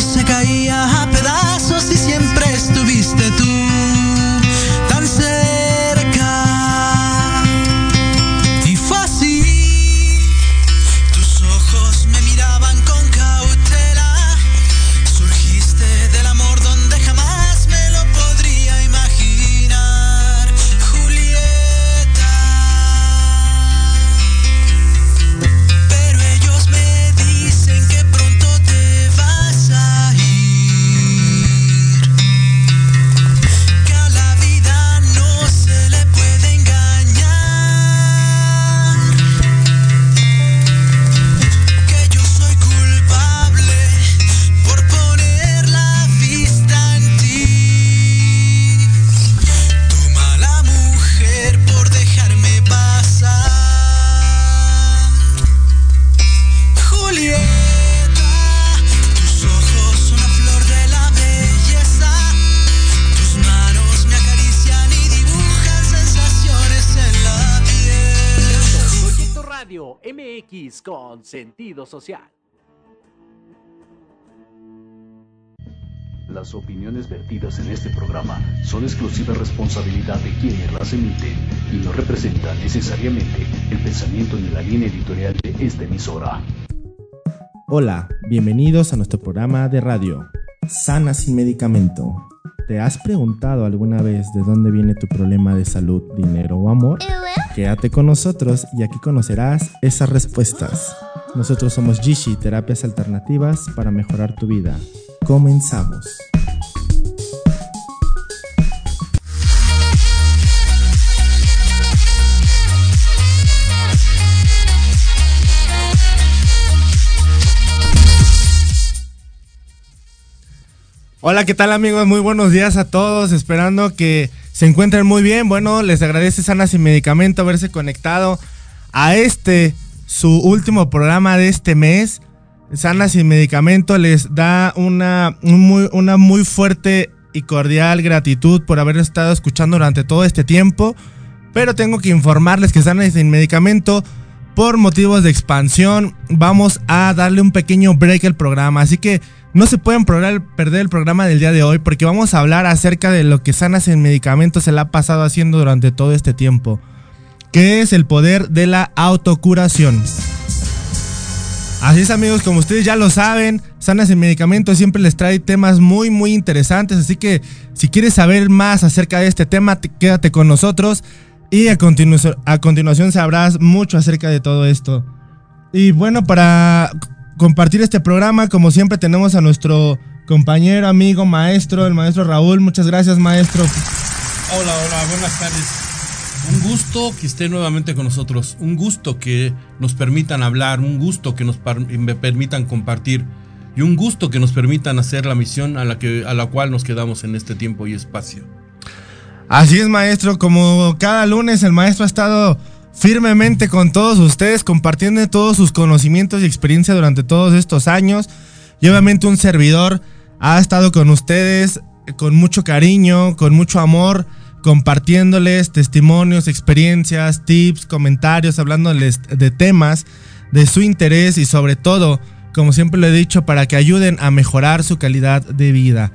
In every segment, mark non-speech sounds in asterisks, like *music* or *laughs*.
se caía a sentido social. Las opiniones vertidas en este programa son exclusiva responsabilidad de quienes las emiten y no representan necesariamente el pensamiento ni la línea editorial de esta emisora. Hola, bienvenidos a nuestro programa de radio, Sana sin medicamento. ¿Te has preguntado alguna vez de dónde viene tu problema de salud, dinero o amor? Quédate con nosotros y aquí conocerás esas respuestas. Nosotros somos Gishi, terapias alternativas para mejorar tu vida. Comenzamos. Hola, ¿qué tal amigos? Muy buenos días a todos, esperando que se encuentren muy bien. Bueno, les agradece Sana Sin Medicamento haberse conectado a este, su último programa de este mes. Sana Sin Medicamento les da una, un muy, una muy fuerte y cordial gratitud por haber estado escuchando durante todo este tiempo. Pero tengo que informarles que Sana Sin Medicamento, por motivos de expansión, vamos a darle un pequeño break al programa. Así que no se pueden perder el programa del día de hoy porque vamos a hablar acerca de lo que Sana Sin Medicamento se le ha pasado haciendo durante todo este tiempo. Que es el poder de la autocuración. Así es amigos, como ustedes ya lo saben, Sanas en Medicamento siempre les trae temas muy muy interesantes, así que si quieres saber más acerca de este tema, te- quédate con nosotros y a, a continuación sabrás mucho acerca de todo esto. Y bueno, para compartir este programa, como siempre tenemos a nuestro compañero, amigo, maestro, el maestro Raúl. Muchas gracias maestro. Hola, hola, buenas tardes. Un gusto que esté nuevamente con nosotros, un gusto que nos permitan hablar, un gusto que nos permitan compartir y un gusto que nos permitan hacer la misión a la, que, a la cual nos quedamos en este tiempo y espacio. Así es, maestro. Como cada lunes, el maestro ha estado firmemente con todos ustedes, compartiendo todos sus conocimientos y experiencia durante todos estos años. Y obviamente un servidor ha estado con ustedes con mucho cariño, con mucho amor, compartiéndoles testimonios, experiencias, tips, comentarios, hablándoles de temas de su interés y sobre todo, como siempre lo he dicho, para que ayuden a mejorar su calidad de vida.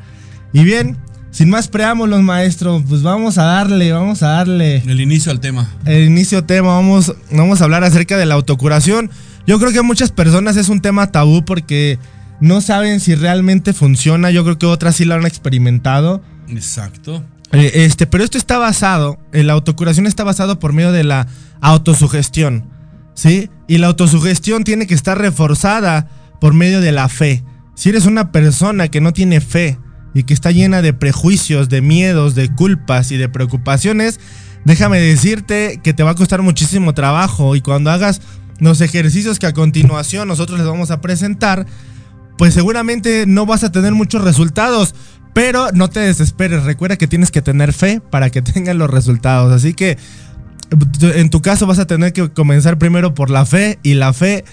Y bien, sin más preámbulos, maestro, pues vamos a darle, vamos a darle El inicio al tema. el inicio tema, vamos, vamos a hablar acerca de la autocuración. Yo creo que muchas personas es un tema tabú porque no saben si realmente funciona. Yo creo que otras sí lo han experimentado. Exacto. Eh, este, pero esto está basado, en la autocuración está basado por medio de la autosugestión, ¿sí? Y la autosugestión tiene que estar reforzada por medio de la fe. Si eres una persona que no tiene fe y que está llena de prejuicios, de miedos, de culpas y de preocupaciones, déjame decirte que te va a costar muchísimo trabajo y cuando hagas los ejercicios que a continuación nosotros les vamos a presentar, pues seguramente no vas a tener muchos resultados. Pero no te desesperes, recuerda que tienes que tener fe para que *laughs* tengan los resultados. Así que en tu caso vas a tener que comenzar primero por la fe y la fe...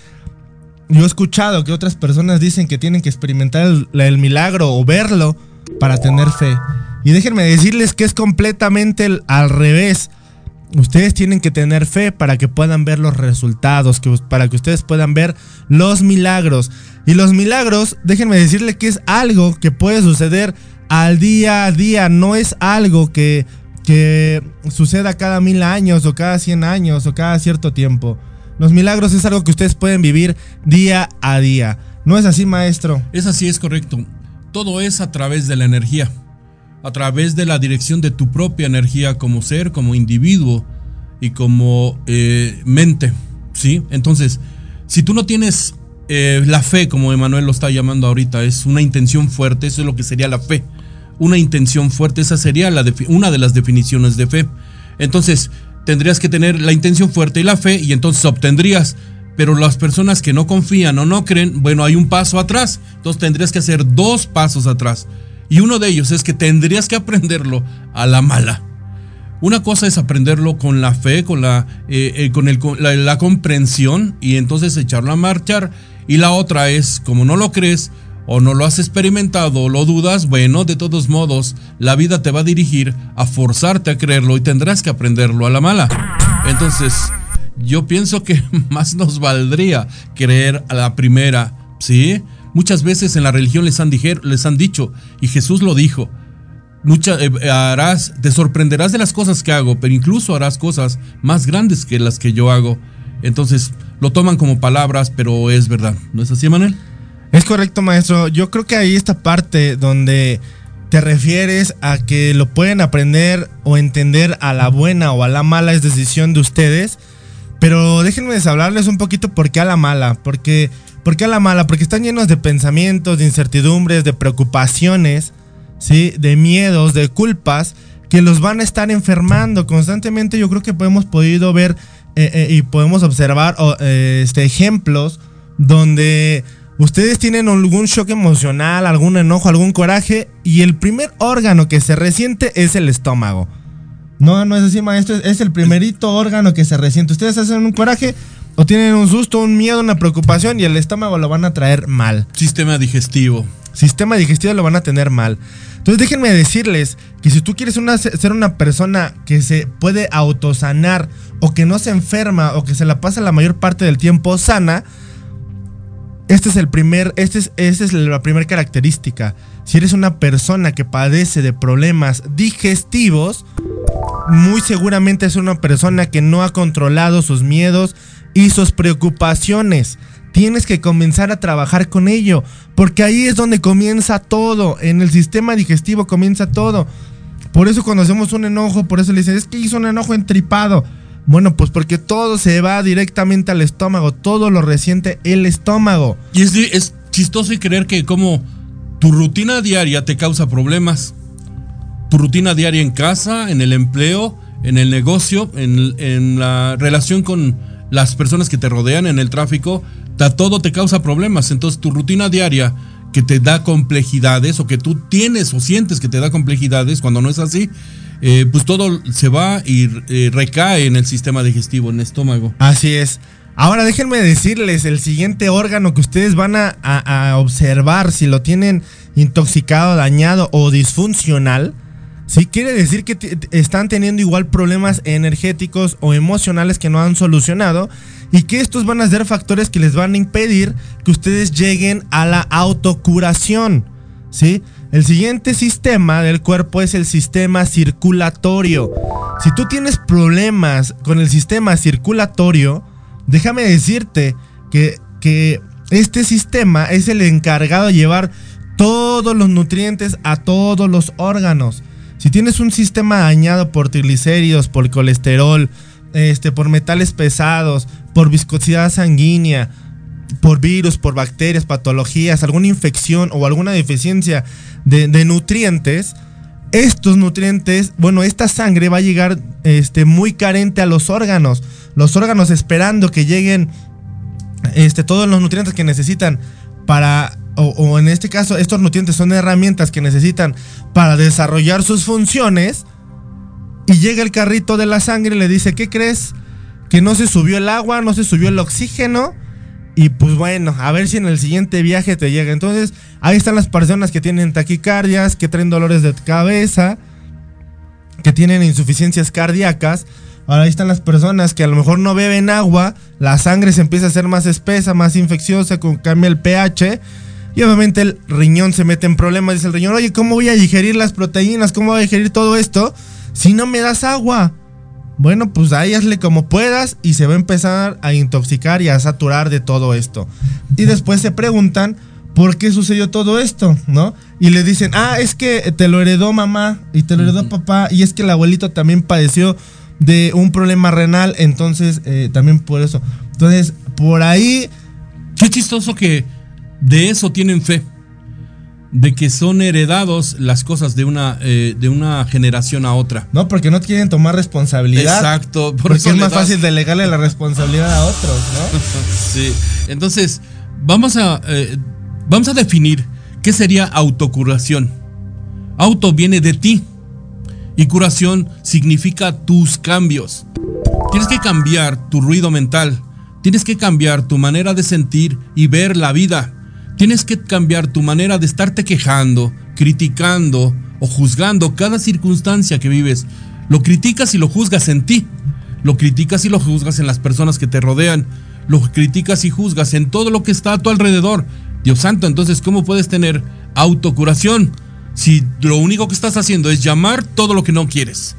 Yo he escuchado que otras personas dicen que tienen que experimentar el, milagro o verlo para tener fe. Y déjenme decirles que es completamente al revés. ustedes tienen que tener fe para que puedan ver los resultados, que, para que ustedes puedan ver los milagros. Y los milagros, déjenme decirle que es algo que puede suceder al día a día, no es algo que, que suceda cada mil años o cada cien años o cada cierto tiempo. Los milagros es algo que ustedes pueden vivir día a día. ¿No es así, maestro? Es así, es correcto. Todo es a través de la energía, a través de la dirección de tu propia energía como ser, como individuo y como eh, mente. ¿Sí? Entonces, si tú no tienes eh, la fe, como Emanuel lo está llamando ahorita, es una intención fuerte, eso es lo que sería la fe. Una intención fuerte, esa sería la una de las definiciones de fe. Entonces, tendrías que tener la intención fuerte y la fe y entonces obtendrías. Pero las personas que no confían o no creen, bueno, hay un paso atrás. Entonces tendrías que hacer dos pasos atrás. Y uno de ellos es que tendrías que aprenderlo a la mala. Una cosa es aprenderlo con la fe, con la, eh, eh, con el, la, la comprensión y entonces echarlo a marchar. Y la otra es, como no lo crees, o no lo has experimentado o lo dudas, bueno, de todos modos, la vida te va a dirigir a forzarte a creerlo y tendrás que aprenderlo a la mala. Entonces, yo pienso que *laughs* más nos valdría creer a la primera, ¿sí? Muchas veces en la religión les han, les han dicho, y Jesús lo dijo, muchas eh, harás, te sorprenderás de las cosas que hago, pero incluso harás cosas más grandes que las que yo hago. Entonces, lo toman como palabras, pero es verdad. ¿No es así, Manuel? Es correcto, maestro. Yo creo que ahí esta parte donde te refieres a que lo pueden aprender o entender a la buena o a la mala es decisión de ustedes. Pero déjenme hablarles un poquito por qué a la mala. Porque, ¿Por qué a la mala? Porque están llenos de pensamientos, de incertidumbres, de preocupaciones, ¿sí? de miedos, de culpas que los van a estar enfermando constantemente. Yo creo que hemos podido ver eh, eh, y podemos observar eh, este, ejemplos donde Ustedes tienen algún shock emocional, algún enojo, algún coraje y el primer órgano que se resiente es el estómago. No, no es así, maestro, es el primerito órgano que se resiente. Ustedes hacen un coraje o tienen un susto, un miedo, una preocupación y el estómago lo van a traer mal. Sistema digestivo. Sistema digestivo lo van a tener mal. Entonces déjenme decirles que si tú quieres ser una persona que se puede autosanar o que no se enferma o que se la pasa la mayor parte del tiempo sana, este es el primer, este es, esta es la primera característica. Si eres una persona que padece de problemas digestivos, muy seguramente es una persona que no ha controlado sus miedos y sus preocupaciones. Tienes que comenzar a trabajar con ello, porque ahí es donde comienza todo. En el sistema digestivo comienza todo. Por eso cuando hacemos un enojo, por eso le dicen, es que hizo un enojo entripado. Bueno, pues porque todo se va directamente al estómago, todo lo resiente el estómago. Y es, es chistoso y creer que como tu rutina diaria te causa problemas. Tu rutina diaria en casa, en el empleo, en el negocio, en, la relación con las personas que te rodean, en el tráfico, todo te causa problemas. Entonces tu rutina diaria que te da complejidades o que tú tienes o sientes que te da complejidades cuando no es así, eh, pues todo se va y eh, recae en el sistema digestivo, en el estómago. Así es. Ahora déjenme decirles, el siguiente órgano que ustedes van a, observar si lo tienen intoxicado, dañado o disfuncional, si quiere decir que están teniendo igual problemas energéticos o emocionales que no han solucionado y que estos van a ser factores que les van a impedir que ustedes lleguen a la autocuración, ¿sí? El siguiente sistema del cuerpo es el sistema circulatorio. Si tú tienes problemas con el sistema circulatorio, déjame decirte que, que este sistema es el encargado de llevar todos los nutrientes a todos los órganos. Si tienes un sistema dañado por triglicéridos, por colesterol, este, por metales pesados, por viscosidad sanguínea, por virus, por bacterias, patologías, alguna infección o alguna deficiencia de, nutrientes, estos nutrientes, bueno, esta sangre va a llegar este, muy carente a los órganos. Los órganos esperando que lleguen este, todos los nutrientes que necesitan para, o, en este caso, estos nutrientes son herramientas que necesitan para desarrollar sus funciones. Y llega el carrito de la sangre y le dice, ¿qué crees? Que no se subió el agua, no se subió el oxígeno y pues bueno, a ver si en el siguiente viaje te llega. Entonces, ahí están las personas que tienen taquicardias, que traen dolores de cabeza, que tienen insuficiencias cardíacas, Ahora ahí están las personas que a lo mejor no beben agua, la sangre se empieza a hacer más espesa, más infecciosa, cambia el pH. Y obviamente el riñón se mete en problemas. Dice el riñón, oye, ¿cómo voy a digerir las proteínas? ¿Cómo voy a digerir todo esto si no me das agua? Bueno, pues ahí hazle como puedas y se va a empezar a intoxicar y a saturar de todo esto. Y después se preguntan por qué sucedió todo esto, ¿no? Y le dicen, ah, es que te lo heredó mamá y te lo heredó papá y es que el abuelito también padeció de un problema renal, entonces eh, también por eso. Entonces, por ahí... Qué chistoso que de eso tienen fe. De que son heredados las cosas de una, eh, de una generación a otra. No, porque no quieren tomar responsabilidad. Exacto. Por porque es más das- fácil delegarle la responsabilidad a otros, ¿no? *laughs* sí. Entonces, vamos a, eh, vamos a definir qué sería autocuración. Auto viene de ti y curación significa tus cambios. Tienes que cambiar tu ruido mental. Tienes que cambiar tu manera de sentir y ver la vida. Tienes que cambiar tu manera de estarte quejando, criticando o juzgando cada circunstancia que vives. Lo criticas y lo juzgas en ti. Lo criticas y lo juzgas en las personas que te rodean. Lo criticas y juzgas en todo lo que está a tu alrededor. Dios santo, entonces, ¿cómo puedes tener autocuración si lo único que estás haciendo es llamar todo lo que no quieres?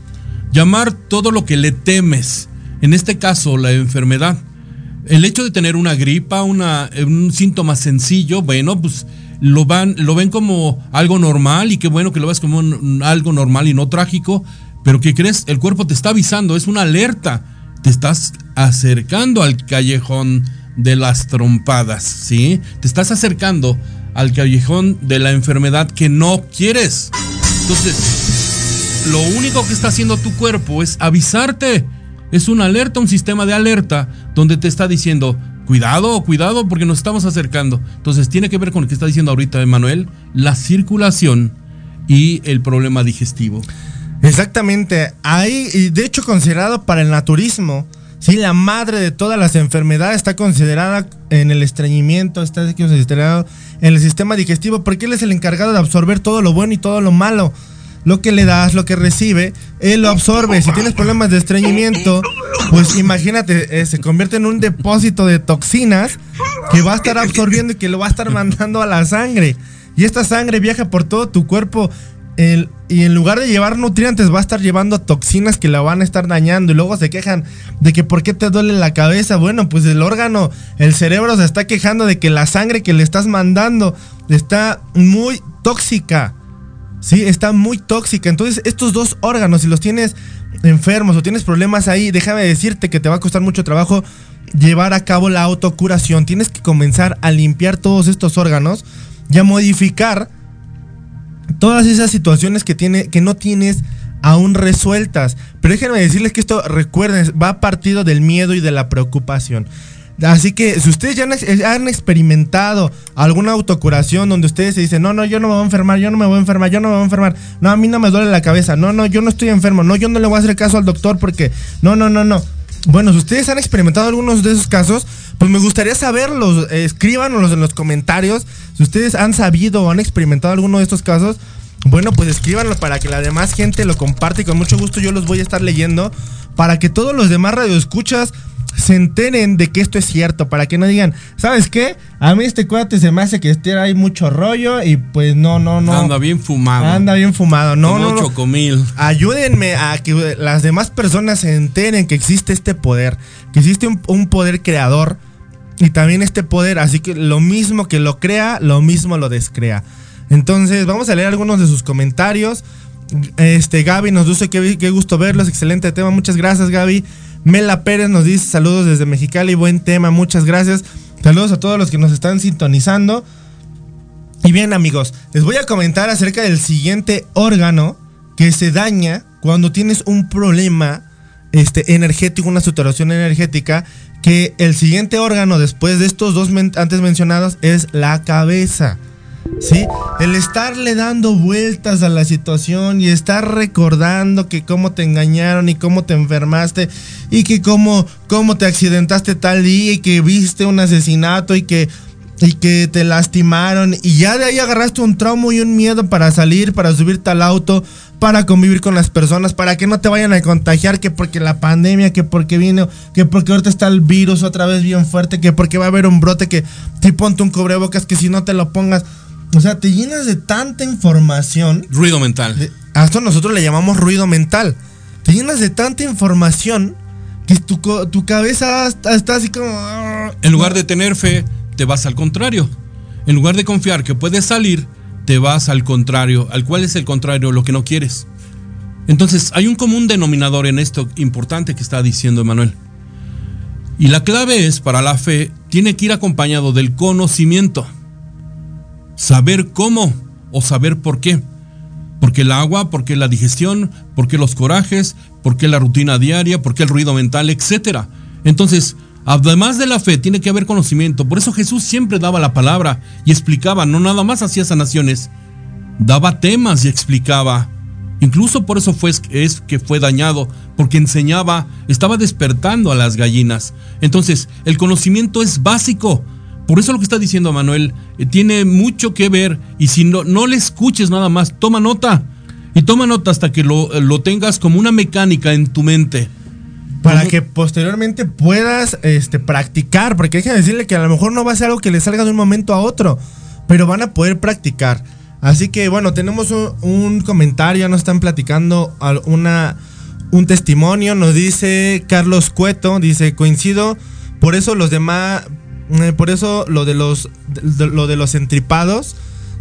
Llamar todo lo que le temes. En este caso, la enfermedad. El hecho de tener una gripa, una, un síntoma sencillo, bueno, pues lo, van, lo ven como algo normal y qué bueno que lo ves como un- algo normal y no trágico, pero ¿qué crees? El cuerpo te está avisando, es una alerta. Te estás acercando al callejón de las trompadas, ¿sí? Te estás acercando al callejón de la enfermedad que no quieres. Entonces, lo único que está haciendo tu cuerpo es avisarte. Es una alerta, un sistema de alerta donde te está diciendo, cuidado, cuidado, porque nos estamos acercando. Entonces tiene que ver con lo que está diciendo ahorita Emanuel, la circulación y el problema digestivo. Exactamente. Ahí, y de hecho, considerado para el naturismo, sí, la madre de todas las enfermedades está considerada en el estreñimiento, está considerado en el sistema digestivo, porque él es el encargado de absorber todo lo bueno y todo lo malo. Lo que le das, lo que recibe, él lo absorbe. Si tienes problemas de estreñimiento, pues imagínate, eh, se convierte en un depósito de toxinas que va a estar absorbiendo y que lo va a estar mandando a la sangre. Y esta sangre viaja por todo tu cuerpo y en lugar de llevar nutrientes va a estar llevando toxinas que la van a estar dañando y luego se quejan de que por qué te duele la cabeza. Bueno, pues el órgano, el cerebro se está quejando de que la sangre que le estás mandando está muy tóxica. Sí, está muy tóxica. Entonces, estos dos órganos, si los tienes enfermos o tienes problemas ahí, déjame decirte que te va a costar mucho trabajo llevar a cabo la autocuración. Tienes que comenzar a limpiar todos estos órganos y a modificar todas esas situaciones que, tiene, que no tienes aún resueltas. Pero déjenme decirles que esto, recuerden, va partido del miedo y de la preocupación. Así que si ustedes ya han, ex- han experimentado alguna autocuración donde ustedes se dicen, no, no, yo no me voy a enfermar, yo no me voy a enfermar, yo no me voy a enfermar, no, a mí no me duele la cabeza, no, no, yo no estoy enfermo, no, yo no le voy a hacer caso al doctor porque, no, no, no, no. Bueno, si ustedes han experimentado algunos de esos casos, pues me gustaría saberlos, eh, escríbanos en los comentarios, si ustedes han sabido o han experimentado alguno de estos casos, bueno, pues escríbanlo para que la demás gente lo comparte y con mucho gusto yo los voy a estar leyendo para que todos los demás radioescuchas se enteren de que esto es cierto, para que no digan, ¿sabes qué? A mí este cuate se me hace que este hay mucho rollo y pues no, no, no. Anda bien fumado. Anda bien fumado. No, como no, no. chocomil. Ayúdenme a que las demás personas se enteren que existe este poder, que existe un, un poder creador y también este poder, así que lo mismo que lo crea, lo mismo lo descrea. Entonces, vamos a leer algunos de sus comentarios. Este, Gaby nos dice que qué gusto verlos, excelente tema, muchas gracias Gaby. Mela Pérez nos dice saludos desde Mexicali, buen tema, muchas gracias. Saludos a todos los que nos están sintonizando. Y bien amigos, les voy a comentar acerca del siguiente órgano que se daña cuando tienes un problema este, energético, una saturación energética, que el siguiente órgano después de estos dos antes mencionados es la cabeza. ¿Sí? El estarle dando vueltas a la situación y estar recordando que cómo te engañaron y cómo te enfermaste y que cómo, cómo te accidentaste tal día y que viste un asesinato y que y que te lastimaron y ya de ahí agarraste un trauma y un miedo para salir, para subirte al auto, para convivir con las personas, para que no te vayan a contagiar, que porque la pandemia, que porque vino, que porque ahorita está el virus otra vez bien fuerte, que porque va a haber un brote, que si ponte un cubrebocas, que si no te lo pongas. O sea, te llenas de tanta información. Ruido mental. de- a esto nosotros le llamamos ruido mental. Te llenas de tanta información que tu, tu cabeza está, está así como... "Ah". En lugar de tener fe, te vas al contrario. En lugar de confiar que puedes salir, te vas al contrario. ¿Al cual es el contrario? Lo que no quieres. Entonces, hay un común denominador en esto importante que está diciendo Emanuel. Y la clave es, para la fe, tiene que ir acompañado del conocimiento. Saber cómo o saber por qué. Porque el agua, porque la digestión, porque los corajes, porque la rutina diaria, porque el ruido mental, etc. Entonces, además de la fe, tiene que haber conocimiento. Por eso Jesús siempre daba la palabra y explicaba, no nada más hacía sanaciones, daba temas y explicaba. Incluso por eso fue es que fue dañado, porque enseñaba, estaba despertando a las gallinas. Entonces, el conocimiento es básico. Por eso lo que está diciendo Manuel eh, tiene mucho que ver y si no, no le escuches nada más, toma nota. Y toma nota hasta que lo, lo tengas como una mecánica en tu mente. Para que posteriormente puedas este, practicar, porque hay que decirle que a lo mejor no va a ser algo que le salga de un momento a otro, pero van a poder practicar. Así que bueno, tenemos un, un comentario, ya nos están platicando una, un testimonio, nos dice Carlos Cueto, dice, coincido, por eso los demás, eh, por eso lo de los, de- lo de los entripados,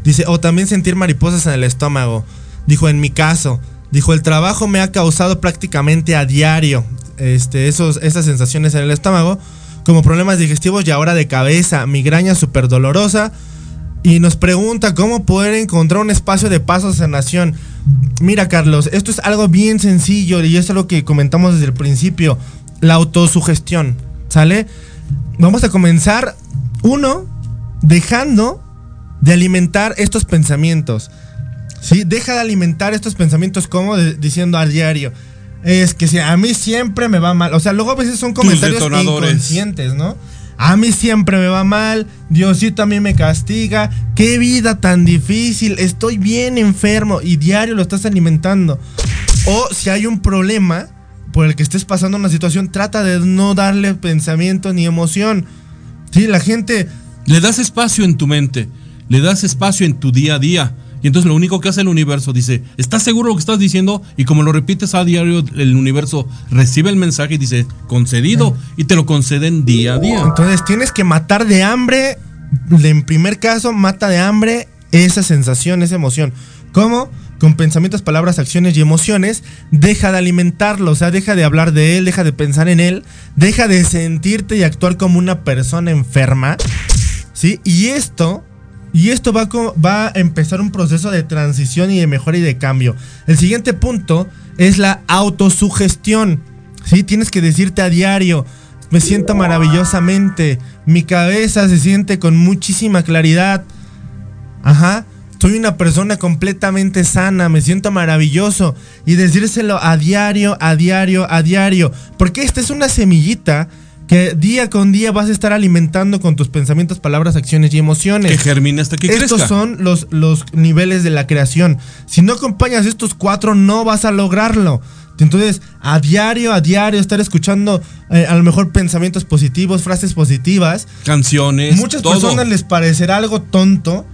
dice, o también sentir mariposas en el estómago, dijo, en mi caso, dijo, el trabajo me ha causado prácticamente a diario este, esos, esas sensaciones en el estómago, como problemas digestivos y ahora de cabeza, migraña súper dolorosa. Y nos pregunta cómo poder encontrar un espacio de paso a sanación. Mira, Carlos, esto es algo bien sencillo y es algo que comentamos desde el principio. La autosugestión, ¿sale? Vamos a comenzar, uno, dejando de alimentar estos pensamientos. ¿Sí? Deja de alimentar estos pensamientos como de- diciendo a diario. Es que si a mí siempre me va mal. O sea, luego a veces son comentarios inconscientes, ¿no? A mí siempre me va mal, Diosito a mí me castiga, qué vida tan difícil, estoy bien enfermo y diario lo estás alimentando. O si hay un problema por el que estés pasando una situación, trata de no darle pensamiento ni emoción. Sí, la gente Le das espacio en tu mente, le das espacio en tu día a día. Y entonces lo único que hace el universo dice, ¿estás seguro de lo que estás diciendo? Y como lo repites a diario, el universo recibe el mensaje y dice, concedido, y te lo conceden día a día. Entonces tienes que matar de hambre. En primer caso, mata de hambre esa sensación, esa emoción. ¿Cómo? Con pensamientos, palabras, acciones y emociones. Deja de alimentarlo, o sea, deja de hablar de él, deja de pensar en él, deja de sentirte y actuar como una persona enferma. ¿Sí? Y esto. Y esto va, va a empezar un proceso de transición y de mejora y de cambio. El siguiente punto es la autosugestión. ¿Sí? Tienes que decirte a diario, me siento maravillosamente, mi cabeza se siente con muchísima claridad. Ajá. Soy una persona completamente sana, me siento maravilloso. Y decírselo a diario, a diario, a diario. Porque esta es una semillita que día con día vas a estar alimentando con tus pensamientos, palabras, acciones y emociones. Que germine hasta que Estos crezca. son los, los niveles de la creación. Si no acompañas estos cuatro, no vas a lograrlo. Entonces, a diario, a diario, estar escuchando eh, a lo mejor pensamientos positivos, frases positivas. Canciones, Muchas todo. personas les parecerá algo tonto,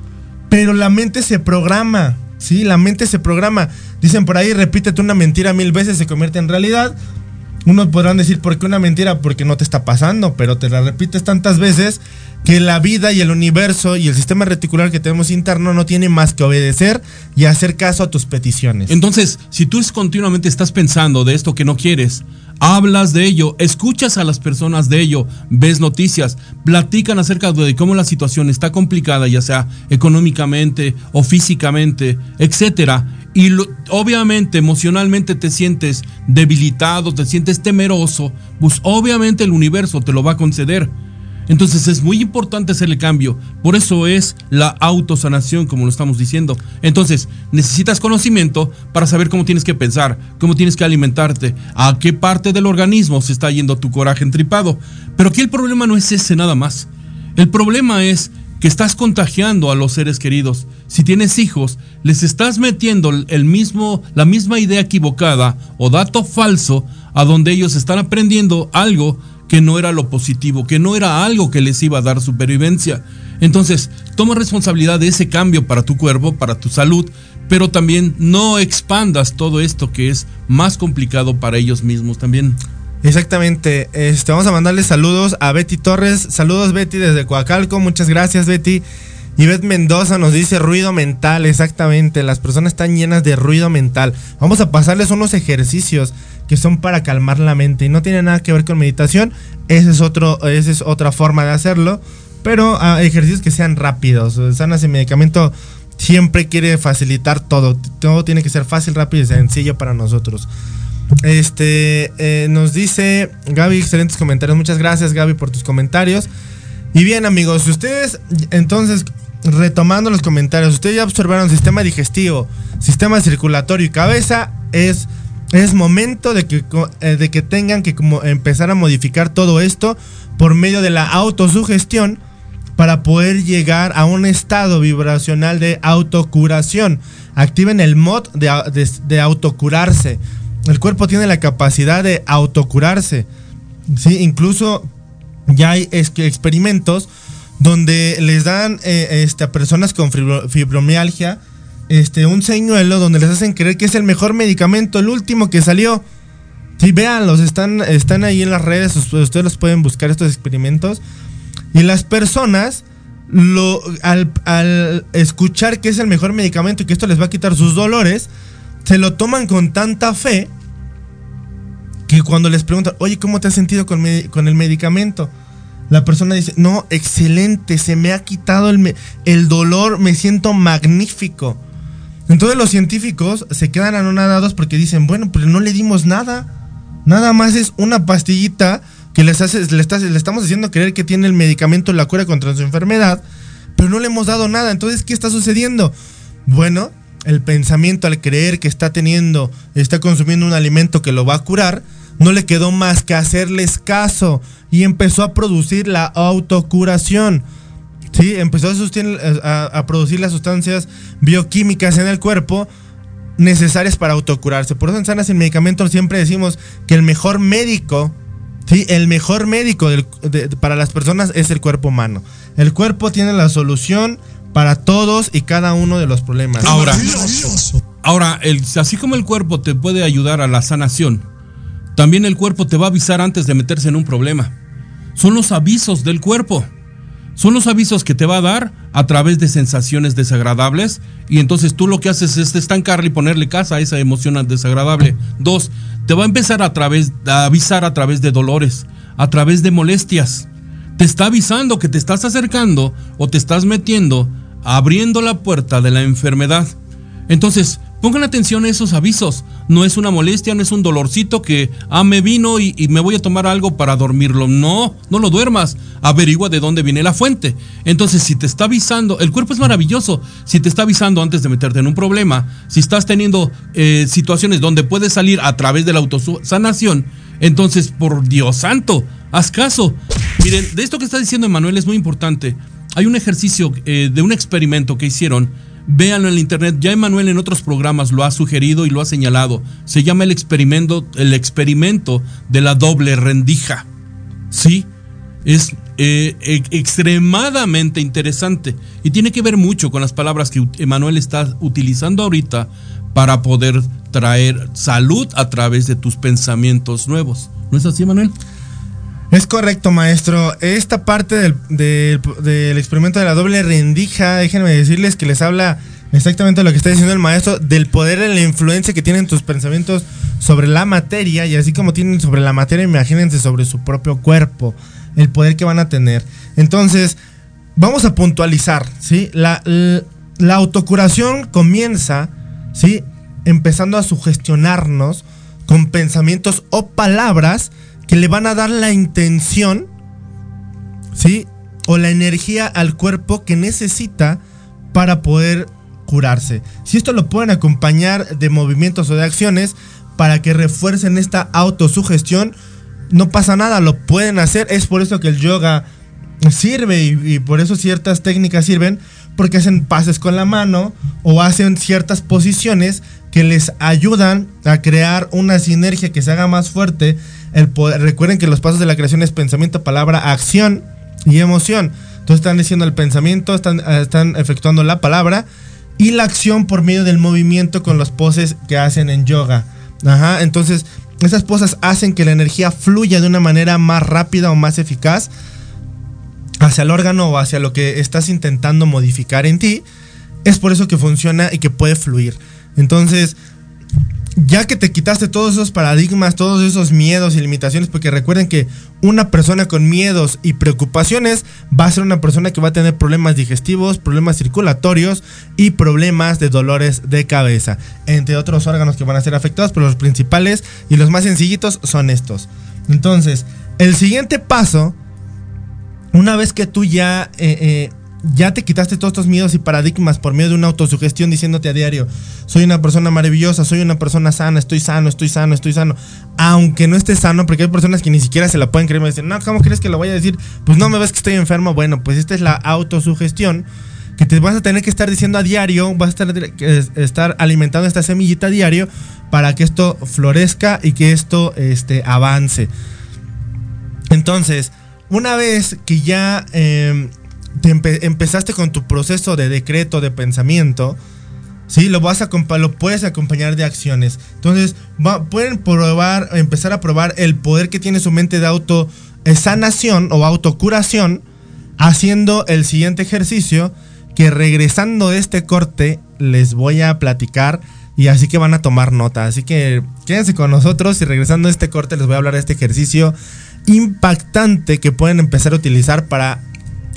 pero la mente se programa. Sí, la mente se programa. Dicen por ahí, repítete una mentira mil veces, se convierte en realidad. Unos podrán decir, ¿por qué una mentira? Porque no te está pasando, pero te la repites tantas veces que la vida y el universo y el sistema reticular que tenemos interno no tiene más que obedecer y hacer caso a tus peticiones. Entonces, si tú continuamente estás pensando de esto que no quieres, hablas de ello, escuchas a las personas de ello, ves noticias, platican acerca de cómo la situación está complicada, ya sea económicamente o físicamente, etcétera, y obviamente emocionalmente te sientes debilitado, te sientes temeroso, pues obviamente el universo te lo va a conceder. Entonces es muy importante hacer el cambio. Por eso es la autosanación, como lo estamos diciendo. Entonces necesitas conocimiento para saber cómo tienes que pensar, cómo tienes que alimentarte, a qué parte del organismo se está yendo tu coraje entripado. Pero aquí el problema no es ese nada más. El problema es que estás contagiando a los seres queridos. Si tienes hijos, les estás metiendo el mismo, la misma idea equivocada o dato falso a donde ellos están aprendiendo algo que no era lo positivo, que no era algo que les iba a dar supervivencia. Entonces, toma responsabilidad de ese cambio para tu cuerpo, para tu salud, pero también no expandas todo esto que es más complicado para ellos mismos también. Exactamente. Este, vamos a mandarle saludos a Betty Torres. Saludos Betty desde Coacalco. Muchas gracias Betty. Y Beth Mendoza nos dice ruido mental, exactamente. Las personas están llenas de ruido mental. Vamos a pasarles unos ejercicios que son para calmar la mente y no tiene nada que ver con meditación. Ese es otro, esa es otra forma de hacerlo. Pero ah, ejercicios que sean rápidos. Sanas y medicamento siempre quiere facilitar todo. Todo tiene que ser fácil, rápido y sencillo para nosotros. Este eh, nos dice Gaby, excelentes comentarios. Muchas gracias, Gaby, por tus comentarios. Y bien, amigos, si ustedes entonces retomando los comentarios, ustedes ya observaron sistema digestivo, sistema circulatorio y cabeza, es, es momento de que, eh, de que tengan que como empezar a modificar todo esto por medio de la autosugestión para poder llegar a un estado vibracional de autocuración. Activen el mod de, de autocurarse. El cuerpo tiene la capacidad de autocurarse. ¿sí? Incluso ya hay experimentos donde les dan eh, este, a personas con fibromialgia este, un señuelo donde les hacen creer que es el mejor medicamento, el último que salió. Sí, véanlos, están, están ahí en las redes, ustedes los pueden buscar estos experimentos. Y las personas, al escuchar que es el mejor medicamento y que esto les va a quitar sus dolores, se lo toman con tanta fe que cuando les preguntan, oye, ¿cómo te has sentido con, el medicamento? La persona dice, no, excelente, se me ha quitado el, el dolor, me siento magnífico. Entonces los científicos se quedan anonadados porque dicen, bueno, pues no le dimos nada. Nada más es una pastillita que les hace, le, le estamos haciendo creer que tiene el medicamento, la cura contra su enfermedad, pero no le hemos dado nada. Entonces, ¿qué está sucediendo? Bueno, el pensamiento al creer que está teniendo, está consumiendo un alimento que lo va a curar, no le quedó más que hacerles caso y empezó a producir la autocuración. Sí, empezó a, producir las sustancias bioquímicas en el cuerpo necesarias para autocurarse. Por eso en Sanas sin Medicamentos siempre decimos que el mejor médico, sí, el mejor médico para las personas es el cuerpo humano. El cuerpo tiene la solución para todos y cada uno de los problemas. Ahora, ahora el, así como el cuerpo te puede ayudar a la sanación, también el cuerpo te va a avisar antes de meterse en un problema. Son los avisos del cuerpo. Son los avisos que te va a dar a través de sensaciones desagradables y entonces tú lo que haces es estancarle y ponerle casa a esa emoción desagradable. Dos, te va a empezar a, través, a avisar a través de dolores, a través de molestias. Te está avisando que te estás acercando o te estás metiendo abriendo la puerta de la enfermedad. Entonces, pongan atención a esos avisos. No es una molestia, no es un dolorcito que, ah, me vino y, me voy a tomar algo para dormirlo. No, no lo duermas. Averigua de dónde viene la fuente. Entonces, si te está avisando, el cuerpo es maravilloso. Si te está avisando antes de meterte en un problema, si estás teniendo eh, situaciones donde puedes salir a través de la autosanación, entonces, por Dios santo, haz caso. Miren, de esto que está diciendo Emanuel es muy importante hay un ejercicio eh, de un experimento que hicieron. Véanlo en la internet. Ya Emanuel en otros programas lo ha sugerido y lo ha señalado. Se llama el experimento, el experimento de la doble rendija. Sí, es eh, extremadamente interesante y tiene que ver mucho con las palabras que Emanuel está utilizando ahorita para poder traer salud a través de tus pensamientos nuevos. ¿No es así, Emanuel? Es correcto, maestro. Esta parte del, experimento de la doble rendija, déjenme decirles que les habla exactamente lo que está diciendo el maestro, del poder y la influencia que tienen tus pensamientos sobre la materia, y así como tienen sobre la materia, imagínense sobre su propio cuerpo, el poder que van a tener. Entonces, vamos a puntualizar, ¿sí? La, la autocuración comienza, ¿sí? Empezando a sugestionarnos con pensamientos o palabras que le van a dar la intención, ¿sí? O la energía al cuerpo que necesita para poder curarse. Si esto lo pueden acompañar de movimientos o de acciones para que refuercen esta autosugestión, no pasa nada, lo pueden hacer. Es por eso que el yoga sirve y, y por eso ciertas técnicas sirven porque hacen pases con la mano o hacen ciertas posiciones que les ayudan a crear una sinergia que se haga más fuerte. Recuerden que los pasos de la creación es pensamiento, palabra, acción y emoción. Entonces están diciendo el pensamiento, están, eh, están efectuando la palabra y la acción por medio del movimiento con las poses que hacen en yoga. Ajá, entonces esas poses hacen que la energía fluya de una manera más rápida o más eficaz hacia el órgano o hacia lo que estás intentando modificar en ti. Es por eso que funciona y que puede fluir. Entonces, ya que te quitaste todos esos paradigmas, todos esos miedos y limitaciones, porque recuerden que una persona con miedos y preocupaciones va a ser una persona que va a tener problemas digestivos, problemas circulatorios y problemas de dolores de cabeza, entre otros órganos que van a ser afectados, pero los principales y los más sencillitos son estos. Entonces, el siguiente paso, una vez que tú ya... eh, eh, ya te quitaste todos estos miedos y paradigmas por medio de una autosugestión diciéndote a diario, soy una persona maravillosa, soy una persona sana, estoy sano, estoy sano, estoy sano. Aunque no estés sano, porque hay personas que ni siquiera se la pueden creer, me dicen, no, ¿cómo crees que lo voy a decir? Pues no me ves que estoy enfermo. Bueno, pues esta es la autosugestión que te vas a tener que estar diciendo a diario, vas a estar, alimentando esta semillita a diario para que esto florezca y que esto este, avance. Entonces, una vez que ya eh, te empe- empezaste con tu proceso de decreto, de pensamiento, ¿sí? Lo, vas a, lo puedes acompañar de acciones. Entonces, pueden probar, empezar a probar el poder que tiene su mente de auto eh, sanación o autocuración haciendo el siguiente ejercicio que regresando de este corte les voy a platicar y así que van a tomar nota. Así que quédense con nosotros y regresando de este corte les voy a hablar de este ejercicio impactante que pueden empezar a utilizar para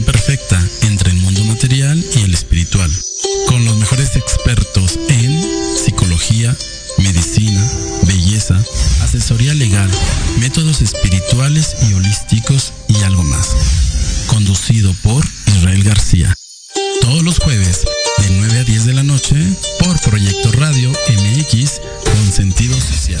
Perfecta entre el mundo material y el espiritual. Con los mejores expertos en psicología, medicina, belleza, asesoría legal, métodos espirituales y holísticos y algo más. Conducido por Israel García. Todos los jueves, de 9 a 10 de la noche, por Proyecto Radio MX con sentido social.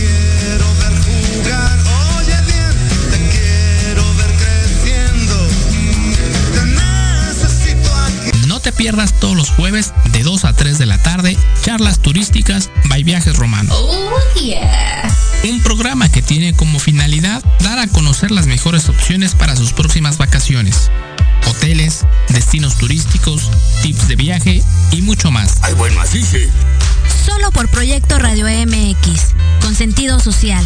Los jueves de 2 a 3 de la tarde charlas turísticas by Viajes Romano. Un programa que tiene como finalidad dar a conocer las mejores opciones para sus próximas vacaciones. Hoteles, destinos turísticos, tips de viaje y mucho más. Solo por Proyecto Radio MX, con sentido social.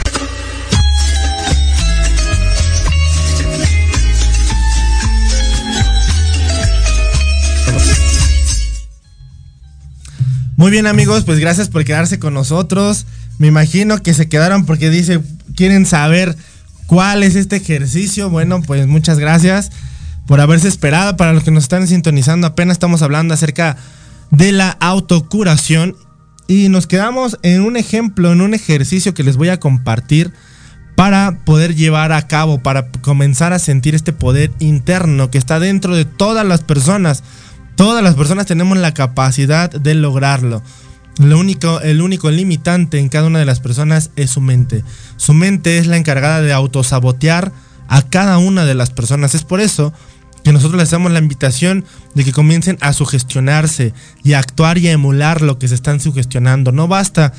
Muy bien amigos, pues gracias por quedarse con nosotros. Me imagino que se quedaron porque dice, quieren saber cuál es este ejercicio. Bueno, pues muchas gracias por haberse esperado. Para los que nos están sintonizando, apenas estamos hablando acerca de la autocuración. Y nos quedamos en un ejemplo, en un ejercicio que les voy a compartir para poder llevar a cabo, para comenzar a sentir este poder interno que está dentro de todas las personas. Todas las personas tenemos la capacidad de lograrlo. Lo único, el único limitante en cada una de las personas es su mente. Su mente es la encargada de autosabotear a cada una de las personas. Es por eso que nosotros les damos la invitación de que comiencen a sugestionarse y a actuar y a emular lo que se están sugestionando. No basta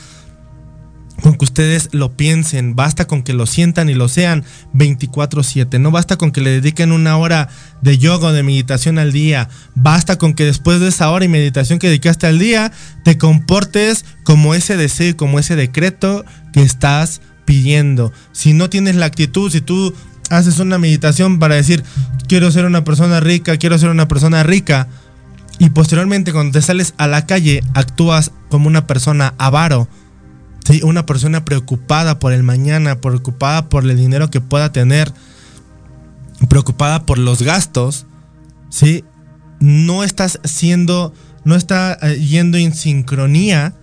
con que ustedes lo piensen, basta con que lo sientan y lo sean 24/7, no basta con que le dediquen una hora de yoga o de meditación al día, basta con que después de esa hora y meditación que dedicaste al día, te comportes como ese deseo como ese decreto que estás pidiendo. Si no tienes la actitud, si tú haces una meditación para decir, quiero ser una persona rica, quiero ser una persona rica, y posteriormente cuando te sales a la calle actúas como una persona avaro, una persona preocupada por el mañana, preocupada por el dinero que pueda tener, preocupada por los gastos, ¿sí? no estás siendo, no está eh, yendo en sincronía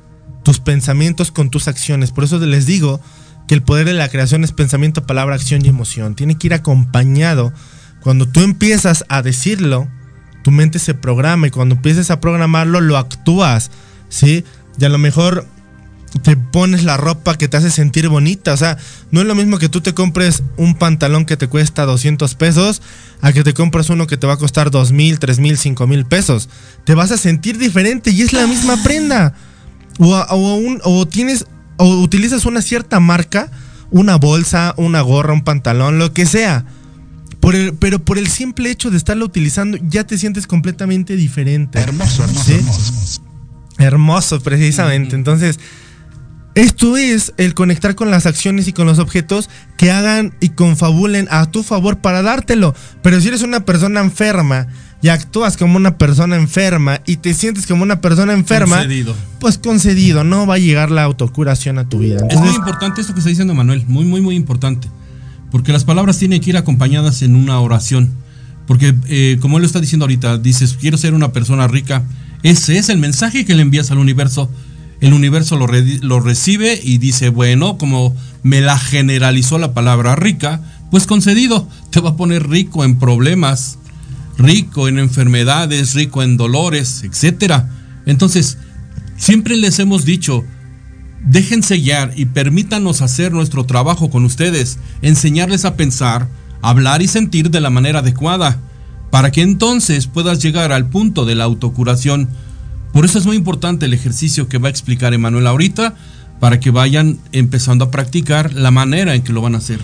tus pensamientos con tus acciones. Por eso les digo que el poder de la creación es pensamiento, palabra, acción y emoción. Tiene que ir acompañado. Cuando tú empiezas a decirlo, tu mente se programa y cuando empiezas a programarlo, lo actúas, ¿sí? Y a lo mejor te pones la ropa que te hace sentir bonita. O sea, no es lo mismo que tú te compres un pantalón que te cuesta 200 pesos a que te compres uno que te va a costar 2 mil, 3 mil, 5 mil pesos. Te vas a sentir diferente y es la misma prenda. O, o, un- o tienes, o utilizas una cierta marca, una bolsa, una gorra, un pantalón, lo que sea. Por el- pero por el simple hecho de estarlo utilizando, ya te sientes completamente diferente. Hermoso, hermoso, hermoso. precisamente. Entonces, esto es el conectar con las acciones y con los objetos que hagan y confabulen a tu favor para dártelo. Pero si eres una persona enferma y actúas como una persona enferma y te sientes como una persona enferma, Concedido. pues concedido, no va a llegar la autocuración a tu vida. Es muy importante esto que está diciendo Manuel, muy, muy, muy importante. Porque las palabras tienen que ir acompañadas en una oración. Porque, eh, como él lo está diciendo ahorita, dices, quiero ser una persona rica. Ese es el mensaje que le envías al universo. El universo lo, re- lo recibe y dice, bueno, como me la generalizó la palabra rica, pues concedido, te va a poner rico en problemas, rico en enfermedades, rico en dolores, etcétera. Entonces, siempre les hemos dicho, déjense guiar y permítanos hacer nuestro trabajo con ustedes, enseñarles a pensar, hablar y sentir de la manera adecuada, para que entonces puedas llegar al punto de la autocuración. Por eso es muy importante el ejercicio que va a explicar Emanuel ahorita, para que vayan empezando a practicar la manera en que lo van a hacer.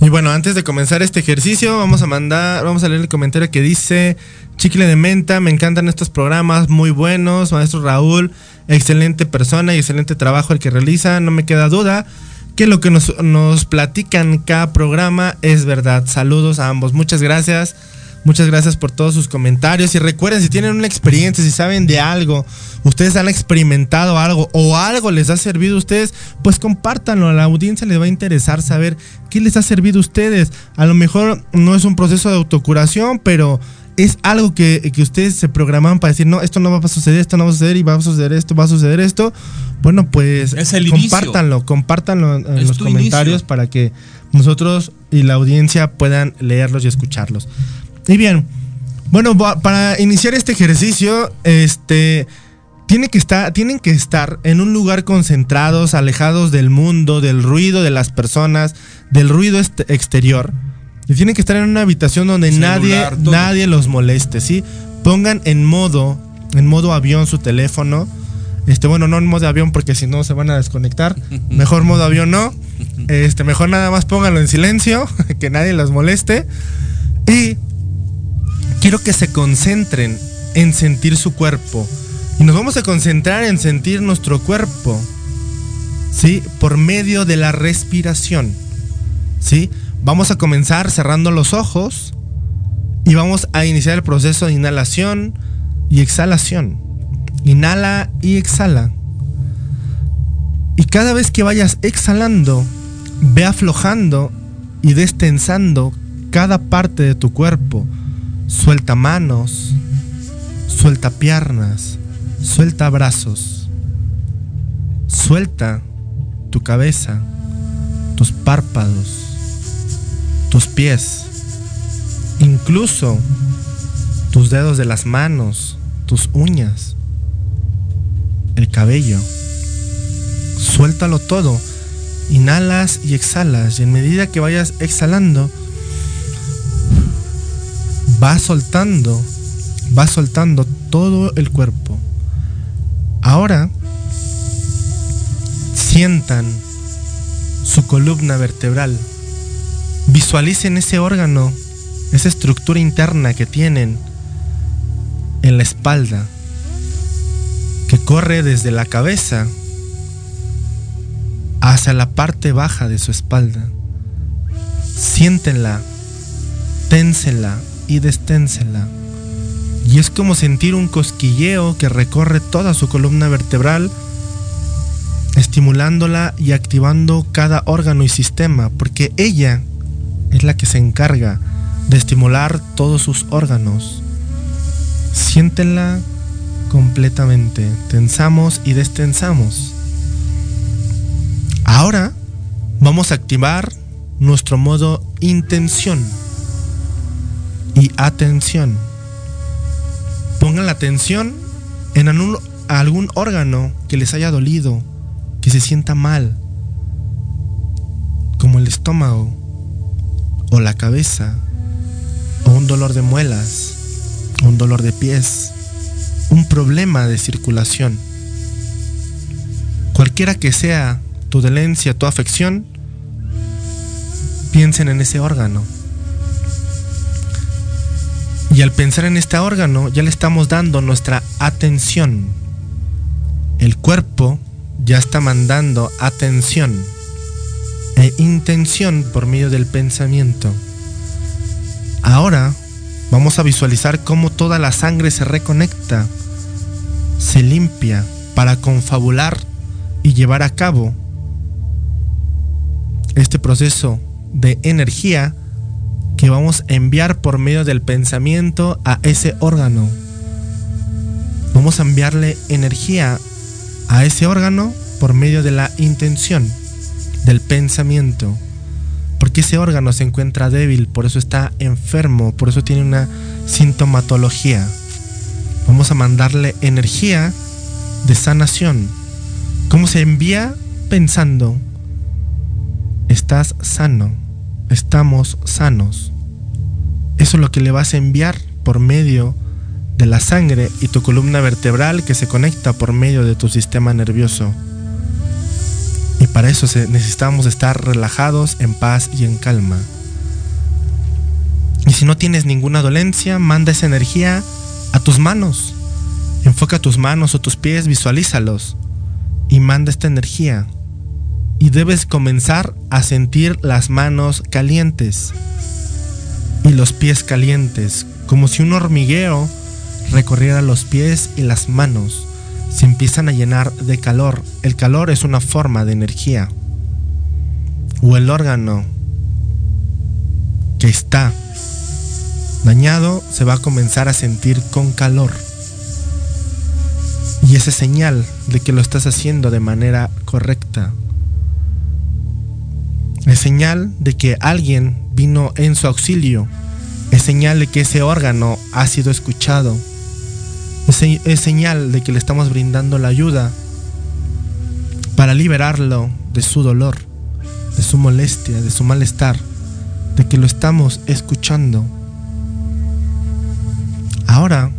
Y bueno, antes de comenzar este ejercicio, vamos a mandar, vamos a leer el comentario que dice Chicle de Menta, me encantan estos programas, muy buenos, maestro Raúl, excelente persona y excelente trabajo el que realiza, no me queda duda que lo que nos, nos platican cada programa es verdad. Saludos a ambos, muchas gracias. Muchas gracias por todos sus comentarios. Y recuerden, si tienen una experiencia, si saben de algo, ustedes han experimentado algo o algo les ha servido a ustedes, pues compártanlo. A la audiencia les va a interesar saber qué les ha servido a ustedes. A lo mejor no es un proceso de autocuración, pero es algo que, que ustedes se programan para decir, no, esto no va a suceder, esto no va a suceder y va a suceder esto, va a suceder esto. Bueno, pues Es el inicio. compártanlo, compártanlo en Es los comentarios inicio. para que nosotros y la audiencia puedan leerlos y escucharlos. Y bien, bueno, para iniciar este ejercicio, este tiene que estar, tienen que estar en un lugar concentrados, alejados del mundo, del ruido de las personas, del ruido est- exterior. Y tienen que estar en una habitación donde Celular, nadie, todo. nadie los moleste, ¿sí? Pongan en modo, en modo avión su teléfono. Este, bueno, no en modo avión porque si no se van a desconectar. *laughs* Mejor modo avión no. Este, mejor nada más pónganlo en silencio, *laughs* que nadie los moleste. Y quiero que se concentren en sentir su cuerpo. Y nos vamos a concentrar en sentir nuestro cuerpo. ¿Sí? Por medio de la respiración. ¿Sí? Vamos a comenzar cerrando los ojos. Y vamos a iniciar el proceso de inhalación y exhalación. Inhala y exhala. Y cada vez que vayas exhalando, ve aflojando y destensando cada parte de tu cuerpo. Suelta manos, suelta piernas, suelta brazos, suelta tu cabeza, tus párpados, tus pies, incluso tus dedos de las manos, tus uñas, el cabello. Suéltalo todo. Inhalas y exhalas. Y en medida que vayas exhalando, vas soltando, vas soltando todo el cuerpo. Ahora, sientan su columna vertebral. Visualicen ese órgano, esa estructura interna que tienen en la espalda, que corre desde la cabeza hacia la parte baja de su espalda. Siéntenla, ténsenla y desténsela. Y es como sentir un cosquilleo que recorre toda su columna vertebral, estimulándola y activando cada órgano y sistema, porque ella es la que se encarga de estimular todos sus órganos. Siéntenla completamente, tensamos y destensamos. Ahora vamos a activar nuestro modo intención y atención. Pongan la atención en algún órgano que les haya dolido, que se sienta mal, como el estómago o la cabeza, o un dolor de muelas, un dolor de pies, un problema de circulación. Cualquiera que sea tu dolencia, tu afección, piensen en ese órgano. Y al pensar en este órgano ya le estamos dando nuestra atención. El cuerpo ya está mandando atención e intención por medio del pensamiento. Ahora vamos a visualizar cómo toda la sangre se reconecta, se limpia para confabular y llevar a cabo este proceso de energía que vamos a enviar por medio del pensamiento a ese órgano. Vamos a enviarle energía a ese órgano por medio de la intención, del pensamiento. Porque ese órgano se encuentra débil, por eso está enfermo, por eso tiene una sintomatología. Vamos a mandarle energía de sanación. ¿Cómo se envía? Pensando, estás sano, estamos sanos. Eso es lo que le vas a enviar por medio de la sangre y tu columna vertebral que se conecta por medio de tu sistema nervioso. Y para eso necesitamos estar relajados, en paz y en calma. Y si no tienes ninguna dolencia, manda esa energía a tus manos. Enfoca tus manos o tus pies, visualízalos y manda esta energía y debes comenzar a sentir las manos calientes y los pies calientes, como si un hormigueo recorriera los pies y las manos. Se empiezan a llenar de calor. El calor es una forma de energía. O el órgano que está dañado se va a comenzar a sentir con calor. Y esa señal de que lo estás haciendo de manera correcta. Es señal de que alguien vino en su auxilio. Es señal de que ese órgano ha sido escuchado. Es, señal de que le estamos brindando la ayuda para liberarlo de su dolor, de su molestia, de su malestar, de que lo estamos escuchando. Ahora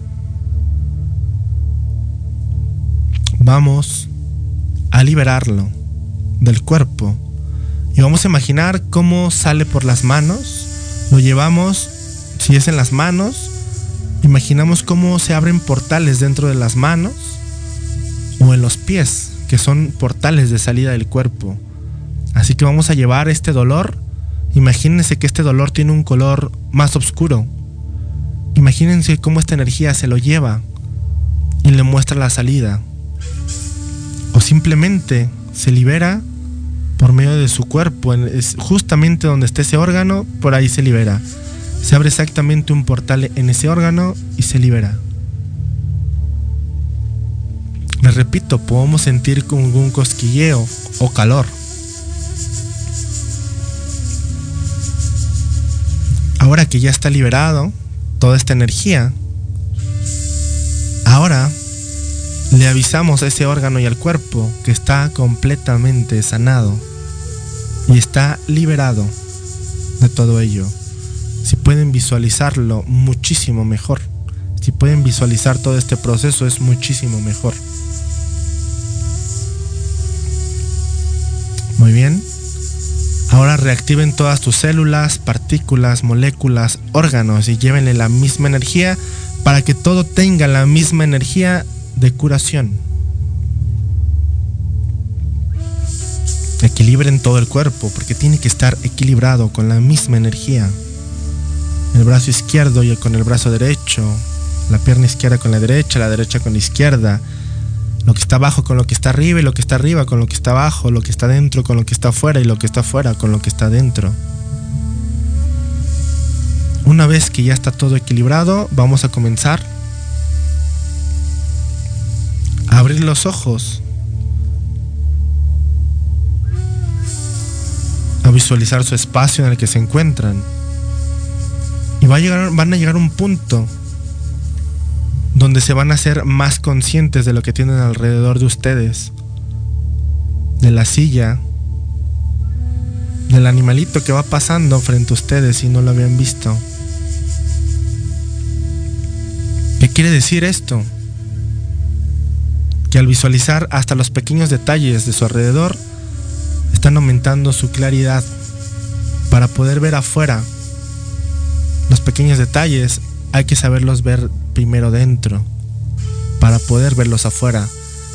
vamos a liberarlo del cuerpo y vamos a imaginar cómo sale por las manos. Lo llevamos, si es en las manos, imaginamos cómo se abren portales dentro de las manos o en los pies, que son portales de salida del cuerpo. Así que vamos a llevar este dolor. Imagínense que este dolor tiene un color más oscuro. Imagínense cómo esta energía se lo lleva y le muestra la salida. O simplemente se libera por medio de su cuerpo, es justamente donde está ese órgano, por ahí se libera. Se abre exactamente un portal en ese órgano y se libera. Les repito, podemos sentir como un cosquilleo o calor. Ahora que ya está liberado toda esta energía, ahora le avisamos a ese órgano y al cuerpo que está completamente sanado y está liberado de todo ello. Si pueden visualizarlo, muchísimo mejor. Si pueden visualizar todo este proceso, es muchísimo mejor. Muy bien. Ahora reactiven todas tus células, partículas, moléculas, órganos y llévenle la misma energía para que todo tenga la misma energía de curación. Equilibren todo el cuerpo porque tiene que estar equilibrado con la misma energía. El brazo izquierdo y con el brazo derecho, la pierna izquierda con la derecha, la derecha con la izquierda, lo que está abajo con lo que está arriba y lo que está arriba con lo que está abajo, lo que está dentro con lo que está afuera y lo que está afuera con lo que está dentro. Una vez que ya está todo equilibrado, vamos a comenzar a abrir los ojos, visualizar su espacio en el que se encuentran. Y va a llegar, van a llegar a un punto donde se van a ser más conscientes de lo que tienen alrededor de ustedes, de la silla, del animalito que va pasando frente a ustedes y no lo habían visto. ¿Qué quiere decir esto? Que al visualizar hasta los pequeños detalles de su alrededor, están aumentando su claridad para poder ver afuera. Los pequeños detalles hay que saberlos ver primero dentro para poder verlos afuera.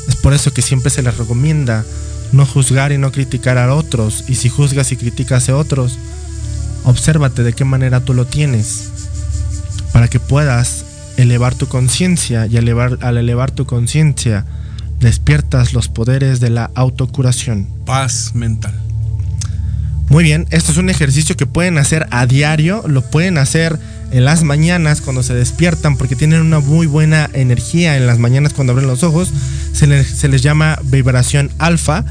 Es por eso que siempre se les recomienda no juzgar y no criticar a otros. Y si juzgas y criticas a otros, obsérvate de qué manera tú lo tienes. Para que puedas elevar tu conciencia y al elevar tu conciencia despiertas los poderes de la autocuración. Paz mental. Muy bien, esto es un ejercicio que pueden hacer a diario, lo pueden hacer en las mañanas cuando se despiertan porque tienen una muy buena energía en las mañanas cuando abren los ojos. Se les, se les llama vibración alfa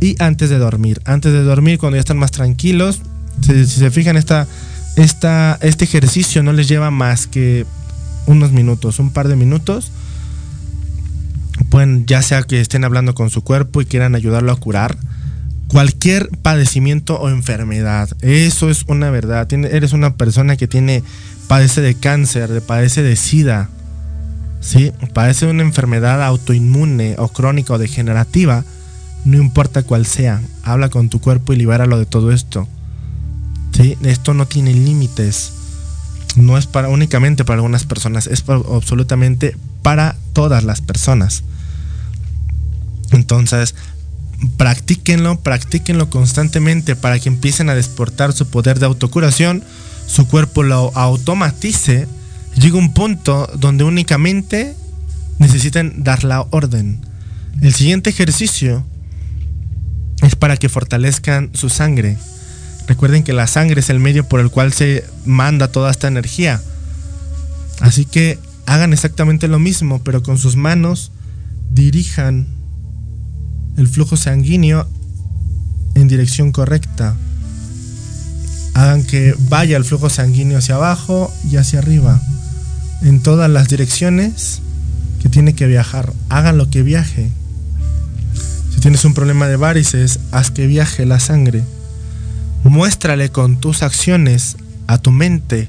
y antes de dormir. Antes de dormir cuando ya están más tranquilos, si, si se fijan esta, esta, este ejercicio no les lleva más que unos minutos, un par de minutos. Pueden, ya sea que estén hablando con su cuerpo y quieran ayudarlo a curar cualquier padecimiento o enfermedad. Eso es una verdad. Eres una persona que tiene padece de cáncer, padece de sida, ¿sí? padece de una enfermedad autoinmune o crónica o degenerativa, no importa cuál sea, habla con tu cuerpo y libéralo de todo esto. ¿sí? Esto no tiene límites. No es para únicamente para algunas personas, es absolutamente para todas las personas. Entonces, practíquenlo, practíquenlo constantemente para que empiecen a desportar su poder de autocuración, su cuerpo lo automatice, llega un punto donde únicamente necesitan dar la orden. El siguiente ejercicio es para que fortalezcan su sangre. Recuerden que la sangre es el medio por el cual se manda toda esta energía. Así que hagan exactamente lo mismo, pero con sus manos dirijan el flujo sanguíneo en dirección correcta. Hagan que vaya el flujo sanguíneo hacia abajo y hacia arriba. En todas las direcciones que tiene que viajar. Hagan lo que viaje. Si tienes un problema de varices, haz que viaje la sangre. Muéstrale con tus acciones a tu mente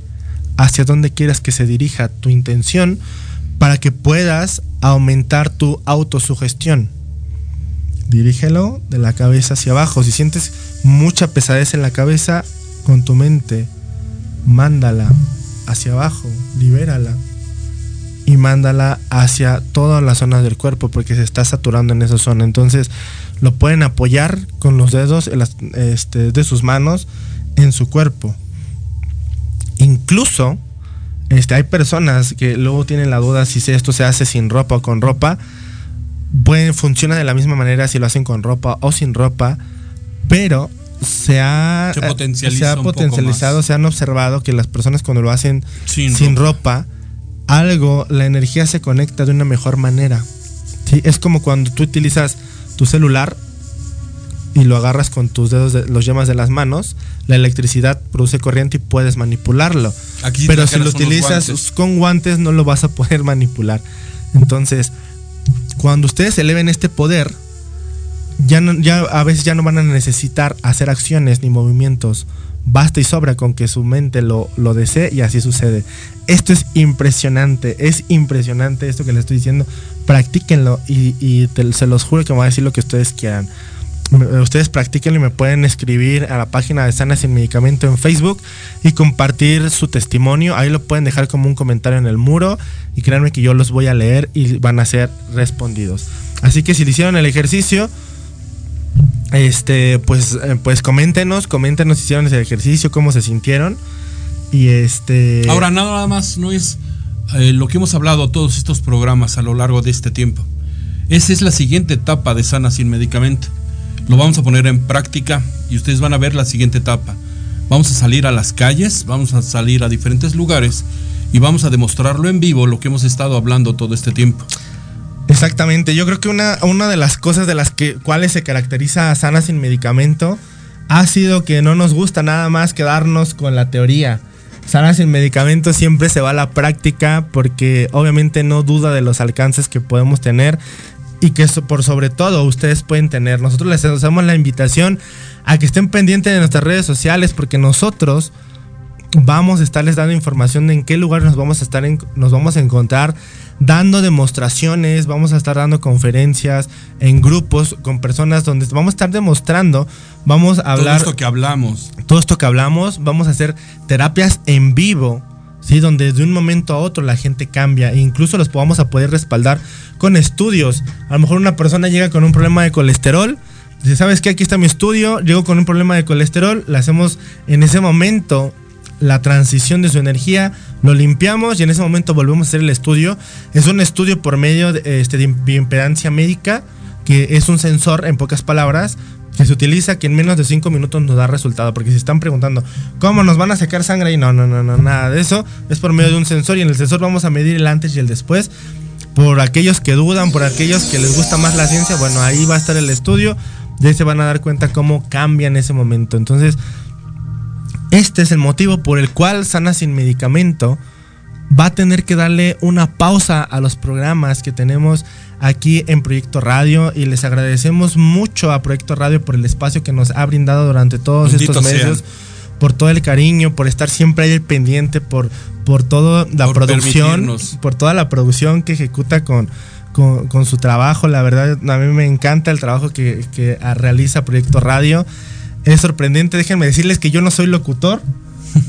hacia dónde quieras que se dirija tu intención para que puedas aumentar tu autosugestión dirígelo de la cabeza hacia abajo. Si sientes mucha pesadez en la cabeza, con tu mente, mándala hacia abajo, libérala y mándala hacia todas las zonas del cuerpo porque se está saturando en esa zona. Entonces lo pueden apoyar con los dedos este, de sus manos en su cuerpo. Incluso este, hay personas que luego tienen la duda si esto se hace sin ropa o con ropa funciona de la misma manera si lo hacen con ropa o sin ropa, pero se ha, se se ha potencializado, se han observado que las personas cuando lo hacen sin, ropa. algo, la energía se conecta de una mejor manera. ¿sí? Es como cuando tú utilizas tu celular y lo agarras con tus dedos, de, los yemas de las manos, la electricidad produce corriente y puedes manipularlo. Aquí Pero si lo utilizas guantes. con guantes no lo vas a poder *laughs* manipular. Entonces, cuando ustedes eleven este poder, ya, ya a veces ya no van a necesitar hacer acciones ni movimientos. Basta y sobra con que su mente lo, lo desee y así sucede. Esto es impresionante, es impresionante esto que les estoy diciendo. Practíquenlo y, y se los juro que me voy a decir lo que ustedes quieran. Me- Ustedes practíquenlo y me pueden escribir a la página de Sana Sin Medicamento en Facebook y compartir su testimonio. Ahí lo pueden dejar como un comentario en el muro y créanme que yo los voy a leer y van a ser respondidos. Así que si le hicieron el ejercicio, este, pues, eh, pues coméntenos, coméntenos si hicieron ese ejercicio, cómo se sintieron. Y este. Ahora, nada más no es eh, lo que hemos hablado todos estos programas a lo largo de este tiempo. Esa es la siguiente etapa de Sana sin medicamento. Lo vamos a poner en práctica y ustedes van a ver la siguiente etapa. Vamos a salir a las calles, vamos a salir a diferentes lugares y vamos a demostrarlo en vivo lo que hemos estado hablando todo este tiempo. Exactamente, yo creo que una, una de las cosas de las que, cuales se caracteriza a Sana sin medicamento ha sido que no nos gusta nada más quedarnos con la teoría. Sana sin medicamento siempre se va a la práctica porque obviamente no duda de los alcances que podemos tener y que so- por sobre todo ustedes pueden tener. Nosotros les hacemos la invitación a que estén pendientes de nuestras redes sociales porque nosotros vamos a estarles dando información de en qué lugar nos vamos a estar en- nos vamos a encontrar dando demostraciones, vamos a estar dando conferencias en grupos con personas donde vamos a estar demostrando, vamos a hablar Todo esto que hablamos. todo esto que hablamos, vamos a hacer terapias en vivo, ¿sí? Donde de un momento a otro la gente cambia e incluso los vamos a poder respaldar con estudios. A lo mejor una persona llega con un problema de colesterol, dice, ¿sabes qué? Aquí está mi estudio, llego con un problema de colesterol, le hacemos en ese momento la transición de su energía, lo limpiamos y en ese momento volvemos a hacer el estudio. Es un estudio por medio de, este, de médica, que es un sensor, en pocas palabras, que se utiliza que en menos de 5 minutos nos da resultado. Porque si están preguntando, ¿cómo nos van a sacar sangre? Y no, no, no, no, nada de eso. Es por medio de un sensor y en el sensor vamos a medir el antes y el después. Por aquellos que dudan, por aquellos que les gusta más la ciencia, bueno, ahí va a estar el estudio. De ahí se van a dar cuenta cómo cambia en ese momento. Entonces, este es el motivo por el cual Sana sin medicamento va a tener que darle una pausa a los programas que tenemos aquí en Proyecto Radio y les agradecemos mucho a Proyecto Radio por el espacio que nos ha brindado durante todos Bendito estos meses, por todo el cariño, por estar siempre ahí pendiente, por, por toda la Por producción, por toda la producción que ejecuta con, con, con su trabajo. La verdad, a mí me encanta el trabajo que, que realiza Proyecto Radio. Es sorprendente, déjenme decirles que yo no soy locutor.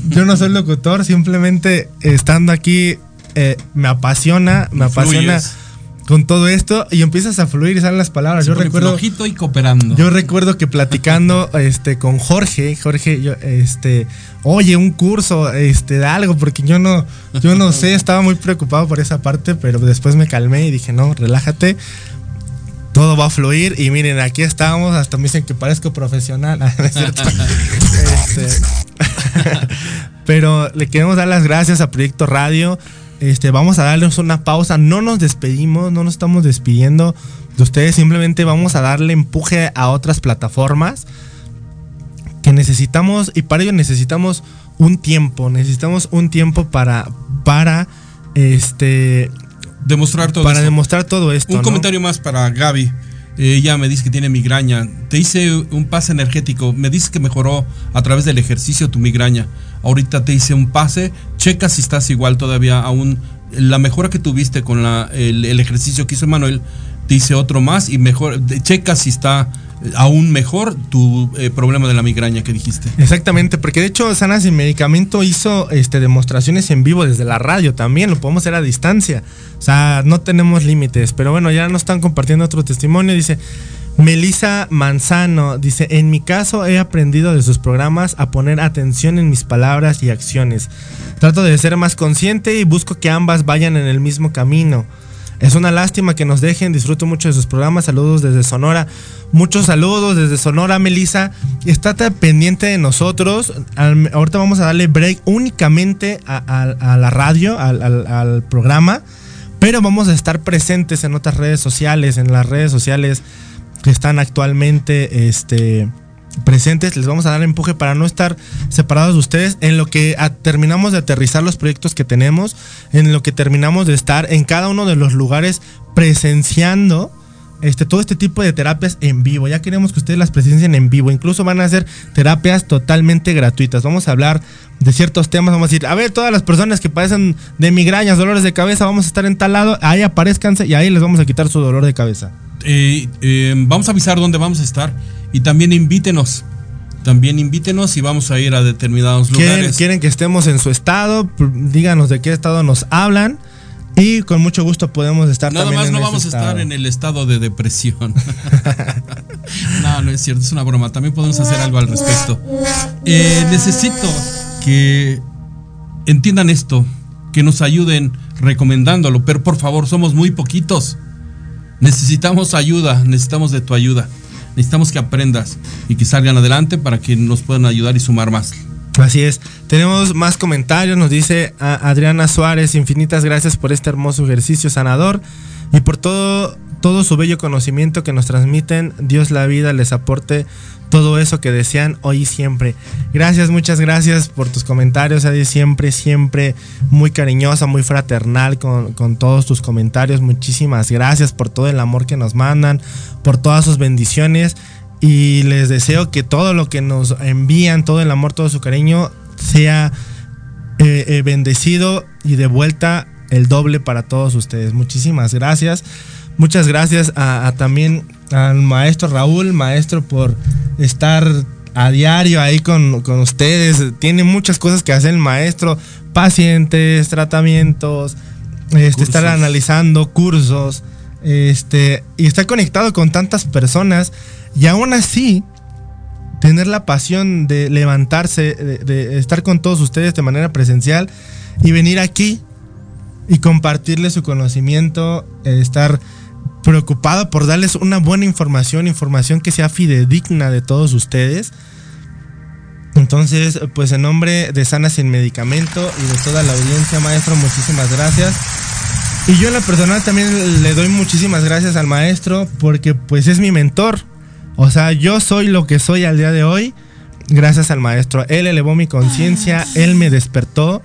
Yo no soy locutor, simplemente estando aquí eh, me apasiona, me apasiona Fluyes. con todo esto y empiezas a fluir y salen las palabras. Se Yo recuerdo, y cooperando. yo recuerdo que platicando *laughs* este con Jorge, Jorge, yo, este, oye, un curso, este, de algo, porque yo no, yo no sé, estaba muy preocupado por esa parte, pero después me calmé y dije, no, relájate. Todo va a fluir y miren, aquí estamos, hasta me dicen que parezco profesional. *laughs* ¿no es cierto? *laughs* Este, *laughs* pero le queremos dar las gracias a Proyecto Radio. Este, vamos a darles una pausa. No nos despedimos, no nos estamos despidiendo de ustedes. Simplemente vamos a darle empuje a otras plataformas que necesitamos y para ello necesitamos un tiempo. Necesitamos un tiempo para para este Demostrar todo para esto. demostrar todo esto. Un ¿no? comentario más para Gaby. Ella me dice que tiene migraña. Te hice un pase energético. Me dice que mejoró a través del ejercicio tu migraña. Ahorita te hice un pase. Checa si estás igual todavía aún. La mejora que tuviste con la- el, el ejercicio que hizo Manuel. Te hice otro más y mejor. Checa si está eh, aún mejor tu eh, problema de la migraña que dijiste. Exactamente, porque de hecho Sana Sin Medicamento hizo este, demostraciones en vivo desde la radio también, lo podemos hacer a distancia. O sea, no tenemos límites, pero bueno, ya nos están compartiendo otro testimonio. Dice, Melissa Manzano, dice, en mi caso he aprendido de sus programas a poner atención en mis palabras y acciones. Trato de ser más consciente y busco que ambas vayan en el mismo camino. Es una lástima que nos dejen. Disfruto mucho de sus programas. Saludos desde Sonora. Muchos saludos desde Sonora, Melissa. Estate pendiente de nosotros. Ahorita vamos a darle break únicamente a, la radio, al- al programa. Pero vamos a estar presentes en otras redes sociales, en las redes sociales que están actualmente este, presentes. Les vamos a dar empuje para no estar separados de ustedes en lo que terminamos de aterrizar los proyectos que tenemos, en lo que terminamos de estar en cada uno de los lugares presenciando este, todo este tipo de terapias en vivo. Ya queremos que ustedes las presencien en vivo. Incluso van a ser terapias totalmente gratuitas. Vamos a hablar de ciertos temas. Vamos a decir, a ver, todas las personas que padecen de migrañas, dolores de cabeza, vamos a estar en tal lado. Ahí aparezcanse y ahí les vamos a quitar su dolor de cabeza. Eh, eh, vamos a avisar dónde vamos a estar y también invítenos. También invítenos y vamos a ir a determinados ¿Quieren, lugares. quieren que estemos en su estado, díganos de qué estado nos hablan y con mucho gusto podemos estar Nada también más en no vamos a estar en el estado de depresión. *laughs* no, no es cierto, es una broma. También podemos hacer algo al respecto. Eh, necesito que entiendan esto, que nos ayuden recomendándolo, pero por favor, somos muy poquitos. Necesitamos ayuda, necesitamos de tu ayuda. Necesitamos que aprendas y que salgan adelante para que nos puedan ayudar y sumar más. Así es. Tenemos más comentarios. Nos dice a- Adriana Suárez, infinitas gracias por este hermoso ejercicio sanador y por todo, todo su bello conocimiento que nos transmiten. Dios la vida les aporte todo eso que desean hoy y siempre. Gracias, muchas gracias por tus comentarios, Adi. Siempre, siempre muy cariñosa, muy fraternal con, con todos tus comentarios. Muchísimas gracias por todo el amor que nos mandan, por todas sus bendiciones. Y les deseo que todo lo que nos envían, todo el amor, todo su cariño, sea eh, eh, bendecido y de vuelta el doble para todos ustedes. Muchísimas gracias. Muchas gracias a, también al maestro Raúl, maestro, por estar a diario ahí con, con ustedes. Tiene muchas cosas que hacer el maestro, pacientes, tratamientos, este, estar analizando cursos, este, y está conectado con tantas personas y aún así tener la pasión de levantarse, de, de estar con todos ustedes de manera presencial y venir aquí y compartirles su conocimiento, estar preocupado por darles una buena información, información que sea fidedigna de todos ustedes. Entonces, pues en nombre de Sana Sin Medicamento y de toda la audiencia, maestro, muchísimas gracias. Y yo en lo personal también le doy muchísimas gracias al maestro porque pues es mi mentor. O sea, yo soy lo que soy al día de hoy gracias al maestro. Él elevó mi conciencia, él me despertó.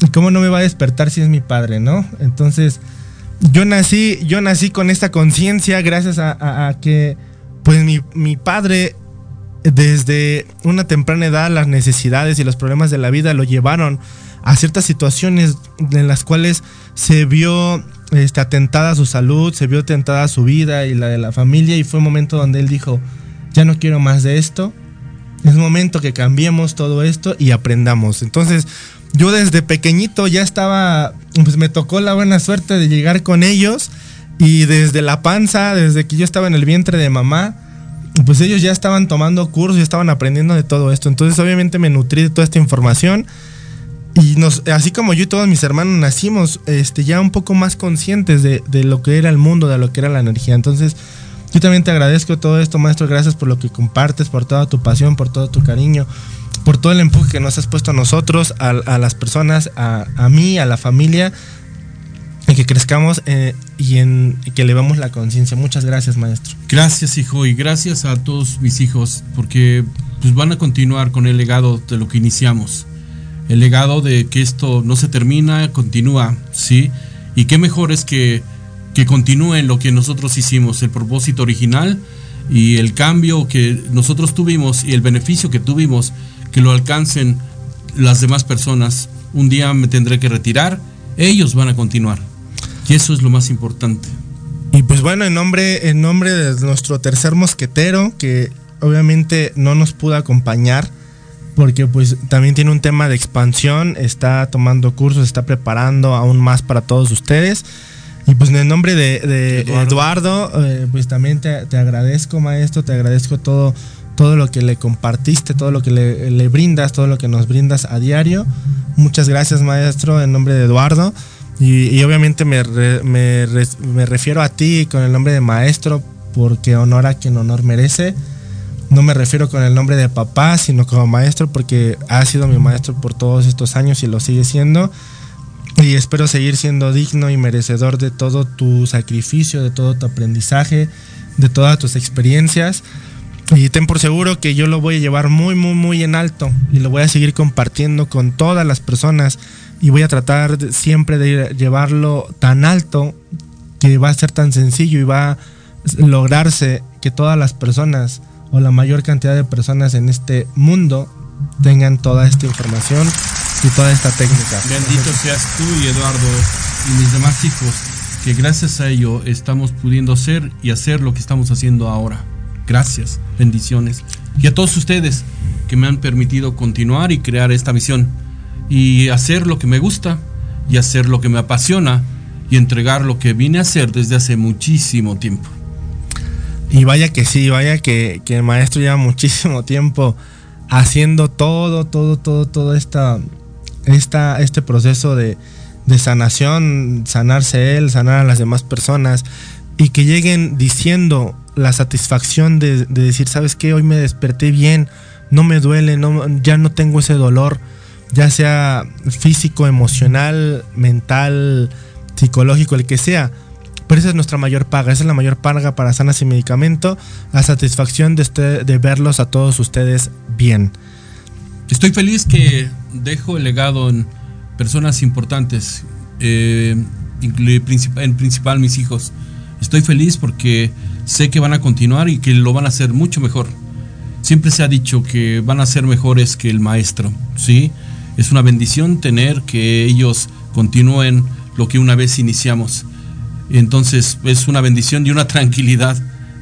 ¿Y cómo no me va a despertar si es mi padre, no? Entonces, yo nací, yo nací con esta conciencia gracias a, que pues mi, mi padre desde una temprana edad las necesidades y los problemas de la vida lo llevaron a ciertas situaciones en las cuales se vio este, atentada su salud, se vio atentada su vida y la de la familia y fue un momento donde él dijo, ya no quiero más de esto, es momento que cambiemos todo esto y aprendamos. Entonces, yo desde pequeñito ya estaba, pues me tocó la buena suerte de llegar con ellos y desde la panza, desde que yo estaba en el vientre de mamá, pues ellos ya estaban tomando cursos y estaban aprendiendo de todo esto. Entonces, obviamente me nutrí de toda esta información y nos, así como yo y todos mis hermanos nacimos este, ya un poco más conscientes de, de lo que era el mundo, de lo que era la energía. Entonces, yo también te agradezco todo esto, maestro. Gracias por lo que compartes, por toda tu pasión, por todo tu cariño, por todo el empuje que nos has puesto a nosotros, a, a las personas, a, a mí, a la familia, y que crezcamos eh, y, en, y que elevamos la conciencia. Muchas gracias, maestro. Gracias, hijo, y gracias a todos mis hijos, porque pues, van a continuar con el legado de lo que iniciamos. El legado de que esto no se termina, continúa, ¿sí? Y qué mejor es que, que continúe lo que nosotros hicimos, el propósito original y el cambio que nosotros tuvimos y el beneficio que tuvimos, que lo alcancen las demás personas. Un día me tendré que retirar, ellos van a continuar. Y eso es lo más importante. Y pues bueno, en nombre, en nombre de nuestro tercer mosquetero, que obviamente no nos pudo acompañar, porque pues también tiene un tema de expansión, está tomando cursos, está preparando aún más para todos ustedes. Y pues en el nombre de, de Eduardo, eh, pues también te, te agradezco, maestro, te agradezco todo, todo lo que le compartiste, todo lo que le, le brindas, todo lo que nos brindas a diario. Muchas gracias, maestro, en nombre de Eduardo. Y, y obviamente me, re- me re- me refiero a ti con el nombre de maestro, porque honor a quien honor merece. No me refiero con el nombre de papá, sino como maestro, porque ha sido mi maestro por todos estos años y lo sigue siendo. Y espero seguir siendo digno y merecedor de todo tu sacrificio, de todo tu aprendizaje, de todas tus experiencias. Y ten por seguro que yo lo voy a llevar muy, muy, muy en alto y lo voy a seguir compartiendo con todas las personas y voy a tratar de- siempre de llevarlo tan alto que va a ser tan sencillo y va a lograrse que todas las personas o la mayor cantidad de personas en este mundo tengan toda esta información y toda esta técnica. Bendito seas tú y Eduardo y mis demás hijos, que gracias a ello estamos pudiendo ser y hacer lo que estamos haciendo ahora. Gracias, bendiciones. Y a todos ustedes que me han permitido continuar y crear esta misión y hacer lo que me gusta y hacer lo que me apasiona y entregar lo que vine a hacer desde hace muchísimo tiempo. Y vaya que sí, vaya que, que el maestro lleva muchísimo tiempo haciendo todo, todo, todo, todo esta, esta, este proceso de, de sanación, sanarse él, sanar a las demás personas y que lleguen diciendo la satisfacción de, de decir, ¿sabes qué? Hoy me desperté bien, no me duele, no, ya no tengo ese dolor, ya sea físico, emocional, mental, psicológico, el que sea. Pero esa es nuestra mayor paga, esa es la mayor paga para Sanas y Medicamento, la satisfacción de, este- de verlos a todos ustedes bien. Estoy feliz que dejo el legado en personas importantes, eh, en principal mis hijos. Estoy feliz porque sé que van a continuar y que lo van a hacer mucho mejor. Siempre se ha dicho que van a ser mejores que el maestro, ¿sí? Es una bendición tener que ellos continúen lo que una vez iniciamos. Entonces es una bendición y una tranquilidad